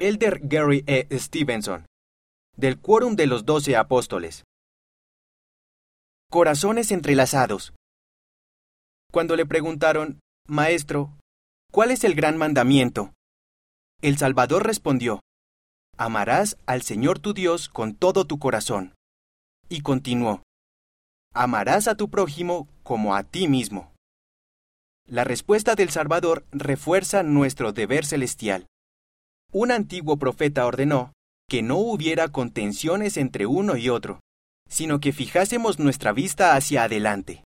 Elder Gary E. Stevenson, del Quórum de los Doce Apóstoles. Corazones entrelazados. Cuando le preguntaron, Maestro, ¿cuál es el gran mandamiento? El Salvador respondió, Amarás al Señor tu Dios con todo tu corazón. Y continuó, Amarás a tu prójimo como a ti mismo. La respuesta del Salvador refuerza nuestro deber celestial. Un antiguo profeta ordenó que no hubiera contenciones entre uno y otro, sino que fijásemos nuestra vista hacia adelante,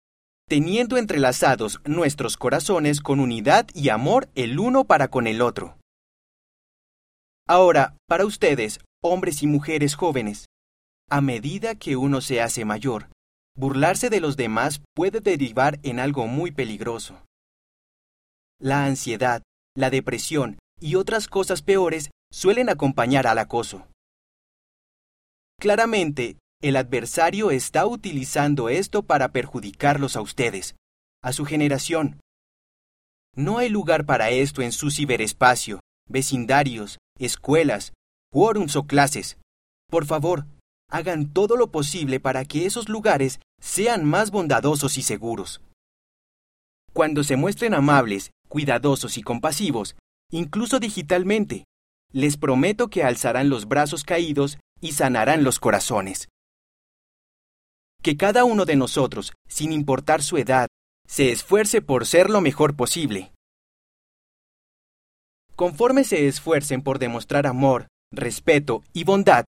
teniendo entrelazados nuestros corazones con unidad y amor el uno para con el otro. Ahora, para ustedes, hombres y mujeres jóvenes, a medida que uno se hace mayor, burlarse de los demás puede derivar en algo muy peligroso la ansiedad, la depresión y otras cosas peores suelen acompañar al acoso. Claramente, el adversario está utilizando esto para perjudicarlos a ustedes, a su generación. No hay lugar para esto en su ciberespacio, vecindarios, escuelas, quórums o clases. Por favor, hagan todo lo posible para que esos lugares sean más bondadosos y seguros. Cuando se muestren amables cuidadosos y compasivos, incluso digitalmente. Les prometo que alzarán los brazos caídos y sanarán los corazones. Que cada uno de nosotros, sin importar su edad, se esfuerce por ser lo mejor posible. Conforme se esfuercen por demostrar amor, respeto y bondad,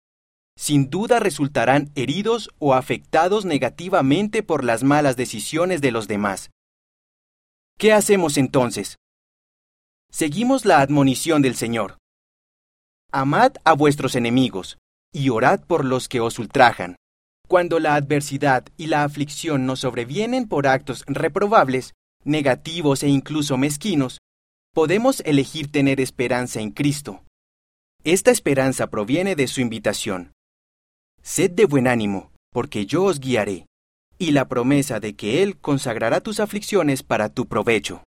sin duda resultarán heridos o afectados negativamente por las malas decisiones de los demás. ¿Qué hacemos entonces? Seguimos la admonición del Señor. Amad a vuestros enemigos, y orad por los que os ultrajan. Cuando la adversidad y la aflicción nos sobrevienen por actos reprobables, negativos e incluso mezquinos, podemos elegir tener esperanza en Cristo. Esta esperanza proviene de su invitación. Sed de buen ánimo, porque yo os guiaré y la promesa de que Él consagrará tus aflicciones para tu provecho.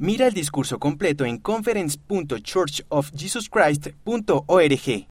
Mira el discurso completo en conference.churchofjesuschrist.org.